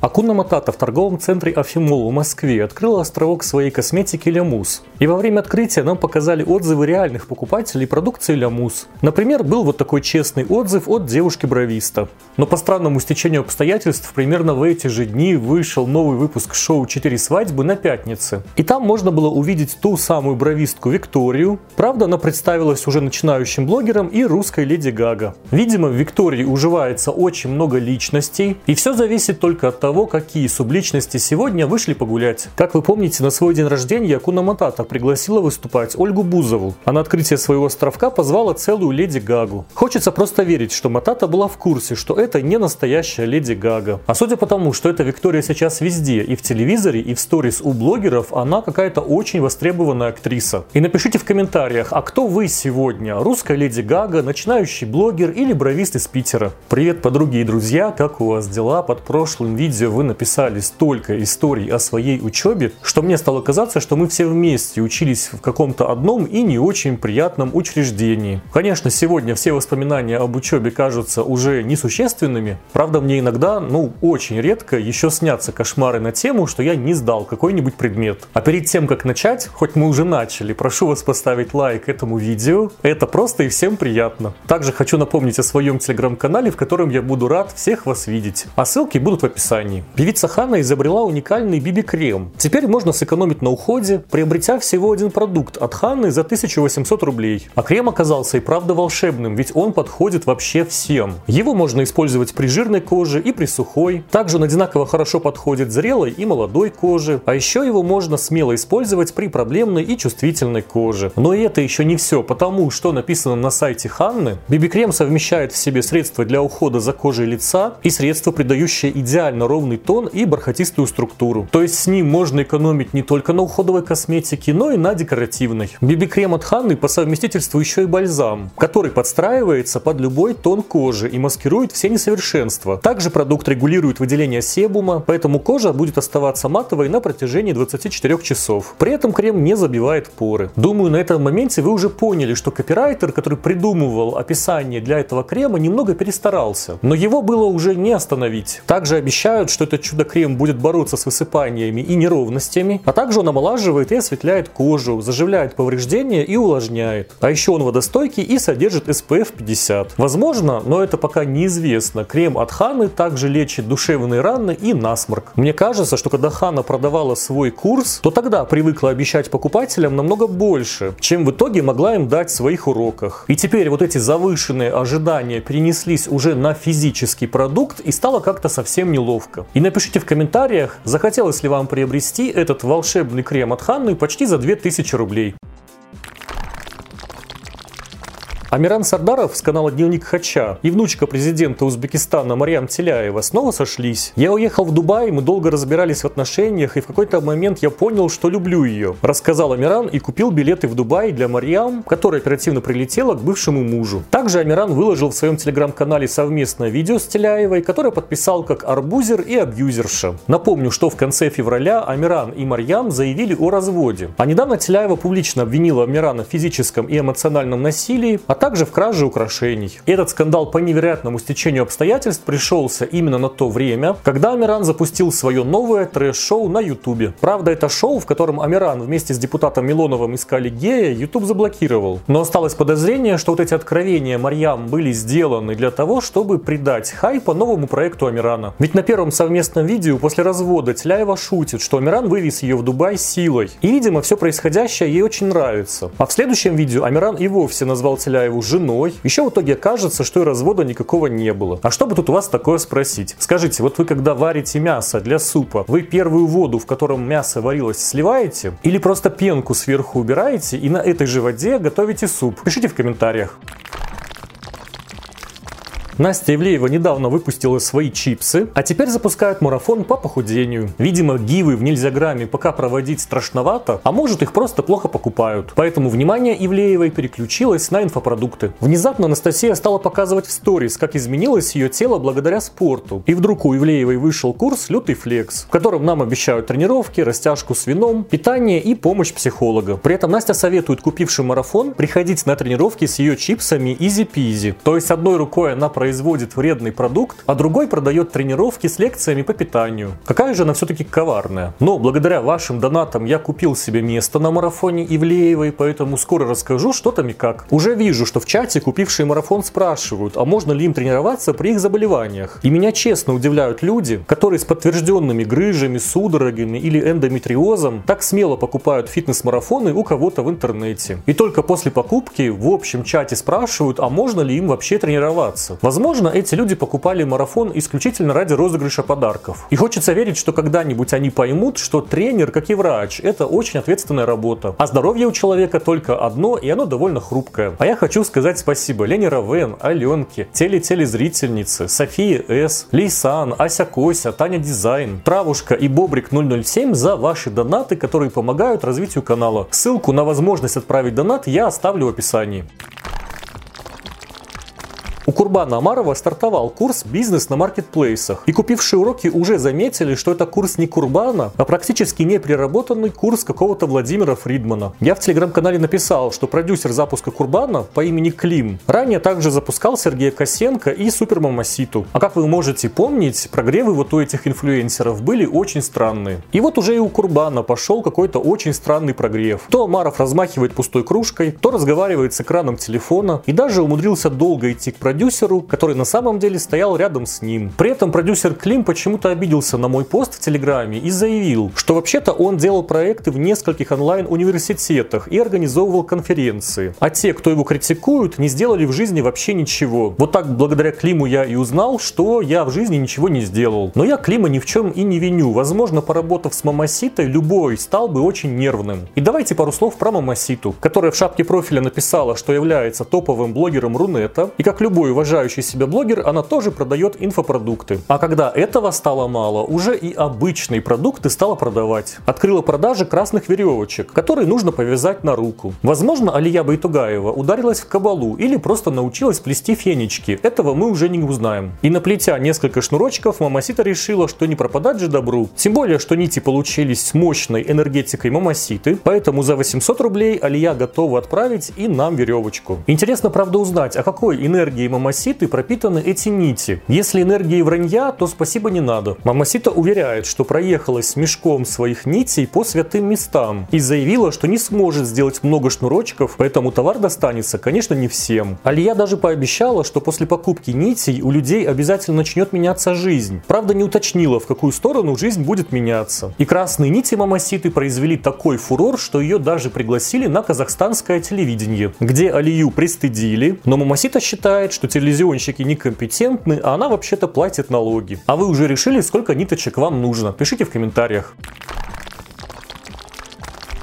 Акуна Матата в торговом центре Афимол в Москве открыла островок своей косметики Лямус. И во время открытия нам показали отзывы реальных покупателей продукции Лямус. Например, был вот такой честный отзыв от девушки-бровиста. Но по странному стечению обстоятельств, примерно в эти же дни вышел новый выпуск шоу «Четыре свадьбы» на пятнице. И там можно было увидеть ту самую бровистку Викторию. Правда, она представилась уже начинающим блогером и русской Леди Гага. Видимо, в Виктории уживается очень много личностей, и все зависит только от того, того, какие субличности сегодня вышли погулять. Как вы помните, на свой день рождения Якуна Матата пригласила выступать Ольгу Бузову, а на открытие своего островка позвала целую Леди Гагу. Хочется просто верить, что Матата была в курсе, что это не настоящая Леди Гага. А судя по тому, что эта Виктория сейчас везде, и в телевизоре, и в сторис у блогеров, она какая-то очень востребованная актриса. И напишите в комментариях, а кто вы сегодня? Русская Леди Гага, начинающий блогер или бровист из Питера? Привет, подруги и друзья, как у вас дела? Под прошлым видео видео вы написали столько историй о своей учебе, что мне стало казаться, что мы все вместе учились в каком-то одном и не очень приятном учреждении. Конечно, сегодня все воспоминания об учебе кажутся уже несущественными. Правда, мне иногда, ну, очень редко еще снятся кошмары на тему, что я не сдал какой-нибудь предмет. А перед тем, как начать, хоть мы уже начали, прошу вас поставить лайк этому видео. Это просто и всем приятно. Также хочу напомнить о своем телеграм-канале, в котором я буду рад всех вас видеть. А ссылки будут в описании компании. Певица Ханна изобрела уникальный биби-крем. Теперь можно сэкономить на уходе, приобретя всего один продукт от Ханны за 1800 рублей. А крем оказался и правда волшебным, ведь он подходит вообще всем. Его можно использовать при жирной коже и при сухой. Также он одинаково хорошо подходит зрелой и молодой коже. А еще его можно смело использовать при проблемной и чувствительной коже. Но и это еще не все, потому что написано на сайте Ханны. Биби-крем совмещает в себе средства для ухода за кожей лица и средства, придающие идеально ровный ровный тон и бархатистую структуру. То есть с ним можно экономить не только на уходовой косметике, но и на декоративной. BB-крем от Ханны по совместительству еще и бальзам, который подстраивается под любой тон кожи и маскирует все несовершенства. Также продукт регулирует выделение себума, поэтому кожа будет оставаться матовой на протяжении 24 часов. При этом крем не забивает поры. Думаю, на этом моменте вы уже поняли, что копирайтер, который придумывал описание для этого крема, немного перестарался. Но его было уже не остановить. Также обещают обещают, что этот чудо-крем будет бороться с высыпаниями и неровностями, а также он омолаживает и осветляет кожу, заживляет повреждения и увлажняет. А еще он водостойкий и содержит SPF 50. Возможно, но это пока неизвестно, крем от Ханы также лечит душевные раны и насморк. Мне кажется, что когда Хана продавала свой курс, то тогда привыкла обещать покупателям намного больше, чем в итоге могла им дать в своих уроках. И теперь вот эти завышенные ожидания перенеслись уже на физический продукт и стало как-то совсем неловко ссылка. И напишите в комментариях, захотелось ли вам приобрести этот волшебный крем от Ханны почти за 2000 рублей. Амиран Сардаров с канала Дневник Хача и внучка президента Узбекистана Марьям Теляева снова сошлись. Я уехал в Дубай, мы долго разбирались в отношениях, и в какой-то момент я понял, что люблю ее. Рассказал Амиран и купил билеты в Дубай для Марьям, которая оперативно прилетела к бывшему мужу. Также Амиран выложил в своем телеграм-канале совместное видео с Теляевой, которое подписал как арбузер и абьюзерша. Напомню, что в конце февраля Амиран и Марьям заявили о разводе. А недавно Теляева публично обвинила Амирана в физическом и эмоциональном насилии, а также в краже украшений. Этот скандал по невероятному стечению обстоятельств пришелся именно на то время, когда Амиран запустил свое новое трэш-шоу на Ютубе. Правда, это шоу, в котором Амиран вместе с депутатом Милоновым искали гея, Ютуб заблокировал. Но осталось подозрение, что вот эти откровения Марьям были сделаны для того, чтобы придать хайпа новому проекту Амирана. Ведь на первом совместном видео после развода Тляева шутит, что Амиран вывез ее в Дубай силой. И, видимо, все происходящее ей очень нравится. А в следующем видео Амиран и вовсе назвал Тляева его женой. Еще в итоге кажется, что и развода никакого не было. А что бы тут у вас такое спросить? Скажите, вот вы когда варите мясо для супа, вы первую воду, в котором мясо варилось, сливаете? Или просто пенку сверху убираете и на этой же воде готовите суп? Пишите в комментариях. Настя Ивлеева недавно выпустила свои чипсы, а теперь запускают марафон по похудению. Видимо, гивы в нельзяграмме пока проводить страшновато, а может их просто плохо покупают. Поэтому внимание Ивлеевой переключилось на инфопродукты. Внезапно Анастасия стала показывать в сторис, как изменилось ее тело благодаря спорту. И вдруг у Ивлеевой вышел курс «Лютый флекс», в котором нам обещают тренировки, растяжку с вином, питание и помощь психолога. При этом Настя советует купившим марафон приходить на тренировки с ее чипсами peasy. То есть одной рукой она проявляет производит вредный продукт, а другой продает тренировки с лекциями по питанию. Какая же она все-таки коварная. Но благодаря вашим донатам я купил себе место на марафоне Ивлеевой, поэтому скоро расскажу, что там и как. Уже вижу, что в чате купившие марафон спрашивают, а можно ли им тренироваться при их заболеваниях. И меня честно удивляют люди, которые с подтвержденными грыжами, судорогами или эндометриозом так смело покупают фитнес-марафоны у кого-то в интернете. И только после покупки в общем чате спрашивают, а можно ли им вообще тренироваться. Возможно, эти люди покупали марафон исключительно ради розыгрыша подарков. И хочется верить, что когда-нибудь они поймут, что тренер, как и врач, это очень ответственная работа. А здоровье у человека только одно, и оно довольно хрупкое. А я хочу сказать спасибо Лене Равен, Аленке, теле-телезрительнице, Софии С, Лейсан, Ася Кося, Таня Дизайн, Травушка и Бобрик 007 за ваши донаты, которые помогают развитию канала. Ссылку на возможность отправить донат я оставлю в описании. У Курбана Амарова стартовал курс «Бизнес на маркетплейсах». И купившие уроки уже заметили, что это курс не Курбана, а практически не переработанный курс какого-то Владимира Фридмана. Я в телеграм-канале написал, что продюсер запуска Курбана по имени Клим ранее также запускал Сергея Косенко и Супермамаситу. А как вы можете помнить, прогревы вот у этих инфлюенсеров были очень странные. И вот уже и у Курбана пошел какой-то очень странный прогрев. То Амаров размахивает пустой кружкой, то разговаривает с экраном телефона и даже умудрился долго идти к продюсеру продюсеру, который на самом деле стоял рядом с ним. При этом продюсер Клим почему-то обиделся на мой пост в Телеграме и заявил, что вообще-то он делал проекты в нескольких онлайн-университетах и организовывал конференции. А те, кто его критикуют, не сделали в жизни вообще ничего. Вот так благодаря Климу я и узнал, что я в жизни ничего не сделал. Но я Клима ни в чем и не виню. Возможно, поработав с Мамаситой, любой стал бы очень нервным. И давайте пару слов про Мамаситу, которая в шапке профиля написала, что является топовым блогером Рунета, и как любой любой уважающий себя блогер, она тоже продает инфопродукты. А когда этого стало мало, уже и обычные продукты стала продавать. Открыла продажи красных веревочек, которые нужно повязать на руку. Возможно, Алия Байтугаева ударилась в кабалу или просто научилась плести фенечки. Этого мы уже не узнаем. И наплетя несколько шнурочков, Мамасита решила, что не пропадать же добру. Тем более, что нити получились с мощной энергетикой Мамаситы, поэтому за 800 рублей Алия готова отправить и нам веревочку. Интересно, правда, узнать, о какой энергии мамаситы пропитаны эти нити. Если энергии вранья, то спасибо не надо. Мамасита уверяет, что проехалась с мешком своих нитей по святым местам и заявила, что не сможет сделать много шнурочков, поэтому товар достанется, конечно, не всем. Алия даже пообещала, что после покупки нитей у людей обязательно начнет меняться жизнь. Правда, не уточнила, в какую сторону жизнь будет меняться. И красные нити мамаситы произвели такой фурор, что ее даже пригласили на казахстанское телевидение, где Алию пристыдили, но мамасита считает, что телевизионщики некомпетентны, а она вообще-то платит налоги. А вы уже решили, сколько ниточек вам нужно? Пишите в комментариях.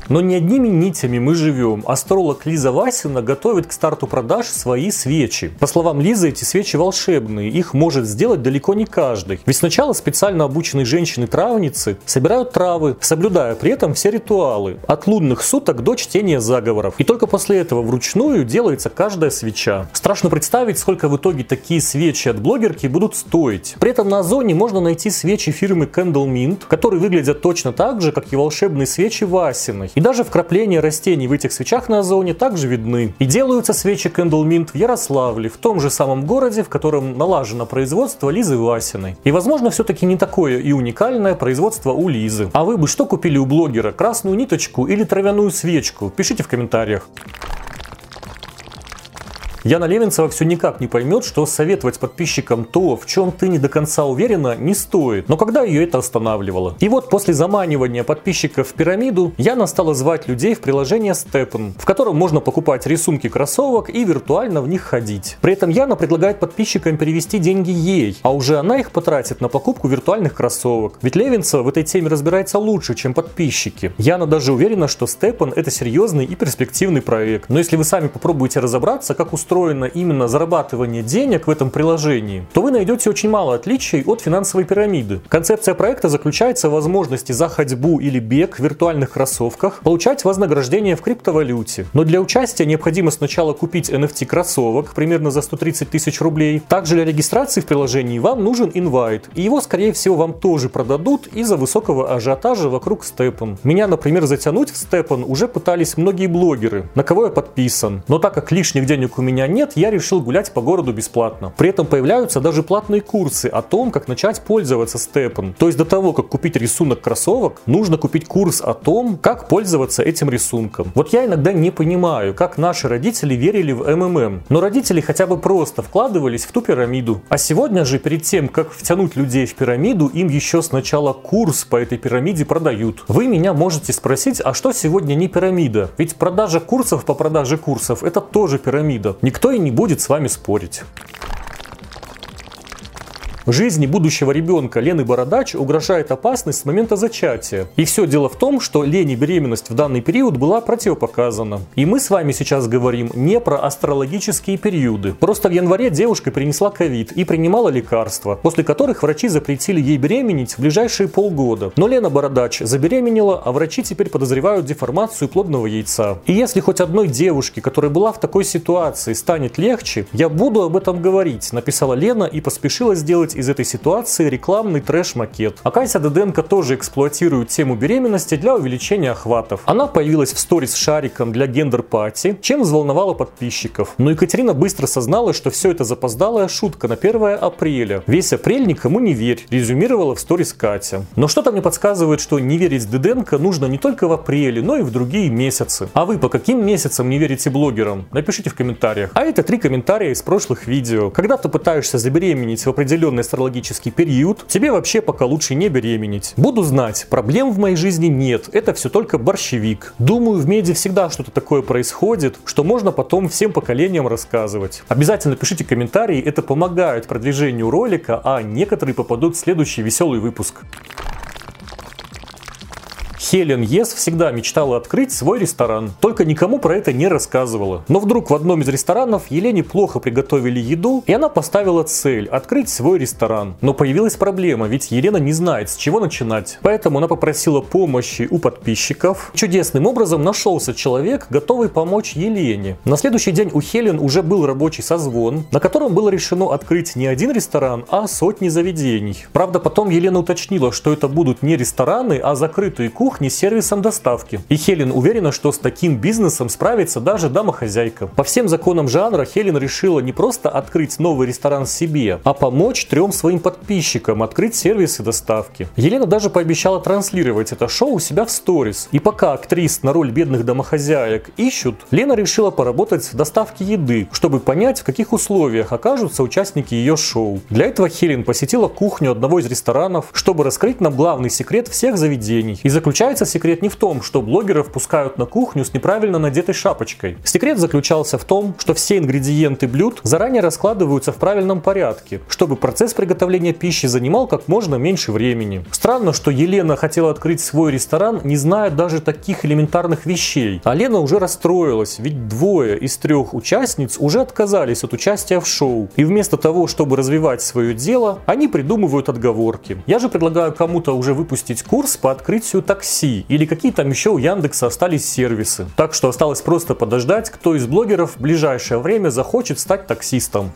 Но не одними нитями мы живем. Астролог Лиза Васина готовит к старту продаж свои свечи. По словам Лизы, эти свечи волшебные. Их может сделать далеко не каждый. Ведь сначала специально обученные женщины-травницы собирают травы, соблюдая при этом все ритуалы. От лунных суток до чтения заговоров. И только после этого вручную делается каждая свеча. Страшно представить, сколько в итоге такие свечи от блогерки будут стоить. При этом на Озоне можно найти свечи фирмы Candle Mint, которые выглядят точно так же, как и волшебные свечи Васиной. И даже вкрапления растений в этих свечах на озоне также видны. И делаются свечи Candle Mint в Ярославле, в том же самом городе, в котором налажено производство Лизы Васиной. И возможно все-таки не такое и уникальное производство у Лизы. А вы бы что купили у блогера? Красную ниточку или травяную свечку? Пишите в комментариях. Яна Левинцева все никак не поймет, что советовать подписчикам то, в чем ты не до конца уверена, не стоит. Но когда ее это останавливало? И вот после заманивания подписчиков в пирамиду, Яна стала звать людей в приложение Steppen, в котором можно покупать рисунки кроссовок и виртуально в них ходить. При этом Яна предлагает подписчикам перевести деньги ей, а уже она их потратит на покупку виртуальных кроссовок. Ведь Левинцева в этой теме разбирается лучше, чем подписчики. Яна даже уверена, что Steppen это серьезный и перспективный проект. Но если вы сами попробуете разобраться, как устроен устроено именно зарабатывание денег в этом приложении, то вы найдете очень мало отличий от финансовой пирамиды. Концепция проекта заключается в возможности за ходьбу или бег в виртуальных кроссовках получать вознаграждение в криптовалюте. Но для участия необходимо сначала купить NFT кроссовок примерно за 130 тысяч рублей. Также для регистрации в приложении вам нужен инвайт, и его скорее всего вам тоже продадут из-за высокого ажиотажа вокруг Степан. Меня, например, затянуть в Степан уже пытались многие блогеры, на кого я подписан. Но так как лишних денег у меня меня нет, я решил гулять по городу бесплатно. При этом появляются даже платные курсы о том, как начать пользоваться степом. То есть до того, как купить рисунок кроссовок, нужно купить курс о том, как пользоваться этим рисунком. Вот я иногда не понимаю, как наши родители верили в МММ. Но родители хотя бы просто вкладывались в ту пирамиду. А сегодня же перед тем, как втянуть людей в пирамиду, им еще сначала курс по этой пирамиде продают. Вы меня можете спросить, а что сегодня не пирамида? Ведь продажа курсов по продаже курсов это тоже пирамида. Никто и не будет с вами спорить. Жизни будущего ребенка Лены Бородач угрожает опасность с момента зачатия. И все дело в том, что Лене беременность в данный период была противопоказана. И мы с вами сейчас говорим не про астрологические периоды. Просто в январе девушка принесла ковид и принимала лекарства, после которых врачи запретили ей беременеть в ближайшие полгода. Но Лена Бородач забеременела, а врачи теперь подозревают деформацию плодного яйца. И если хоть одной девушке, которая была в такой ситуации, станет легче, я буду об этом говорить, написала Лена и поспешила сделать из этой ситуации рекламный трэш-макет. А Катя Деденко тоже эксплуатирует тему беременности для увеличения охватов. Она появилась в сторис с шариком для гендер-пати, чем взволновала подписчиков. Но Екатерина быстро сознала, что все это запоздалая шутка на 1 апреля. Весь апрель никому не верь, резюмировала в сторис Катя. Но что-то мне подсказывает, что не верить Деденко нужно не только в апреле, но и в другие месяцы. А вы по каким месяцам не верите блогерам? Напишите в комментариях. А это три комментария из прошлых видео. Когда ты пытаешься забеременеть в определенной астрологический период, тебе вообще пока лучше не беременеть. Буду знать, проблем в моей жизни нет, это все только борщевик. Думаю, в меди всегда что-то такое происходит, что можно потом всем поколениям рассказывать. Обязательно пишите комментарии, это помогает продвижению ролика, а некоторые попадут в следующий веселый выпуск. Хелен Ес всегда мечтала открыть свой ресторан, только никому про это не рассказывала. Но вдруг в одном из ресторанов Елене плохо приготовили еду, и она поставила цель – открыть свой ресторан. Но появилась проблема, ведь Елена не знает, с чего начинать. Поэтому она попросила помощи у подписчиков. Чудесным образом нашелся человек, готовый помочь Елене. На следующий день у Хелен уже был рабочий созвон, на котором было решено открыть не один ресторан, а сотни заведений. Правда, потом Елена уточнила, что это будут не рестораны, а закрытые кухни, кухни с сервисом доставки. И Хелен уверена, что с таким бизнесом справится даже домохозяйка. По всем законам жанра Хелен решила не просто открыть новый ресторан себе, а помочь трем своим подписчикам открыть сервисы доставки. Елена даже пообещала транслировать это шоу у себя в сторис. И пока актрис на роль бедных домохозяек ищут, Лена решила поработать в доставке еды, чтобы понять, в каких условиях окажутся участники ее шоу. Для этого Хелен посетила кухню одного из ресторанов, чтобы раскрыть нам главный секрет всех заведений и заключать Заключается секрет не в том, что блогеров пускают на кухню с неправильно надетой шапочкой. Секрет заключался в том, что все ингредиенты блюд заранее раскладываются в правильном порядке, чтобы процесс приготовления пищи занимал как можно меньше времени. Странно, что Елена хотела открыть свой ресторан, не зная даже таких элементарных вещей. А Лена уже расстроилась, ведь двое из трех участниц уже отказались от участия в шоу. И вместо того, чтобы развивать свое дело, они придумывают отговорки. Я же предлагаю кому-то уже выпустить курс по открытию такси такси или какие там еще у Яндекса остались сервисы. Так что осталось просто подождать, кто из блогеров в ближайшее время захочет стать таксистом.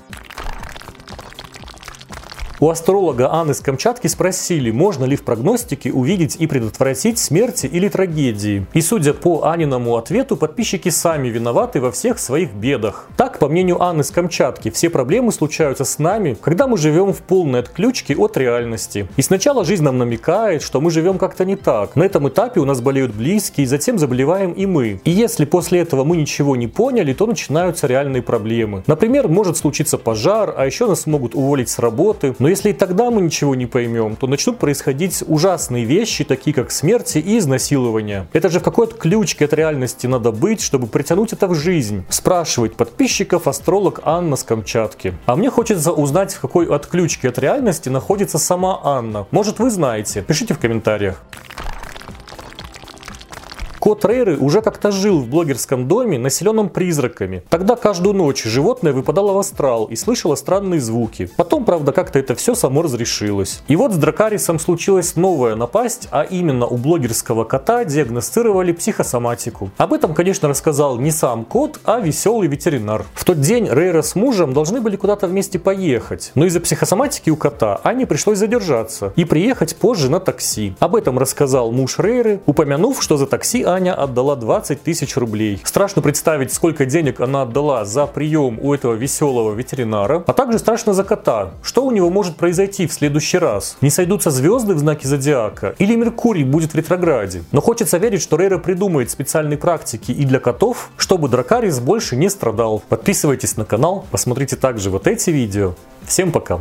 У астролога Анны с Камчатки спросили, можно ли в прогностике увидеть и предотвратить смерти или трагедии. И судя по Аниному ответу, подписчики сами виноваты во всех своих бедах. Так, по мнению Анны с Камчатки, все проблемы случаются с нами, когда мы живем в полной отключке от реальности. И сначала жизнь нам намекает, что мы живем как-то не так. На этом этапе у нас болеют близкие, затем заболеваем и мы. И если после этого мы ничего не поняли, то начинаются реальные проблемы. Например, может случиться пожар, а еще нас могут уволить с работы. Но если и тогда мы ничего не поймем, то начнут происходить ужасные вещи, такие как смерти и изнасилования. Это же в какой-то ключке от реальности надо быть, чтобы притянуть это в жизнь. Спрашивает подписчиков астролог Анна с Камчатки. А мне хочется узнать, в какой отключке от реальности находится сама Анна. Может вы знаете? Пишите в комментариях. Кот Рейры уже как-то жил в блогерском доме, населенном призраками. Тогда каждую ночь животное выпадало в астрал и слышало странные звуки. Потом, правда, как-то это все само разрешилось. И вот с Дракарисом случилась новая напасть, а именно у блогерского кота диагностировали психосоматику. Об этом, конечно, рассказал не сам кот, а веселый ветеринар. В тот день Рейра с мужем должны были куда-то вместе поехать, но из-за психосоматики у кота Ане пришлось задержаться и приехать позже на такси. Об этом рассказал муж Рейры, упомянув, что за такси Аня отдала 20 тысяч рублей. Страшно представить, сколько денег она отдала за прием у этого веселого ветеринара, а также страшно за кота. Что у него может произойти в следующий раз? Не сойдутся звезды в знаке зодиака? Или Меркурий будет в ретрограде? Но хочется верить, что Рейра придумает специальные практики и для котов, чтобы Дракарис больше не страдал. Подписывайтесь на канал, посмотрите также вот эти видео. Всем пока!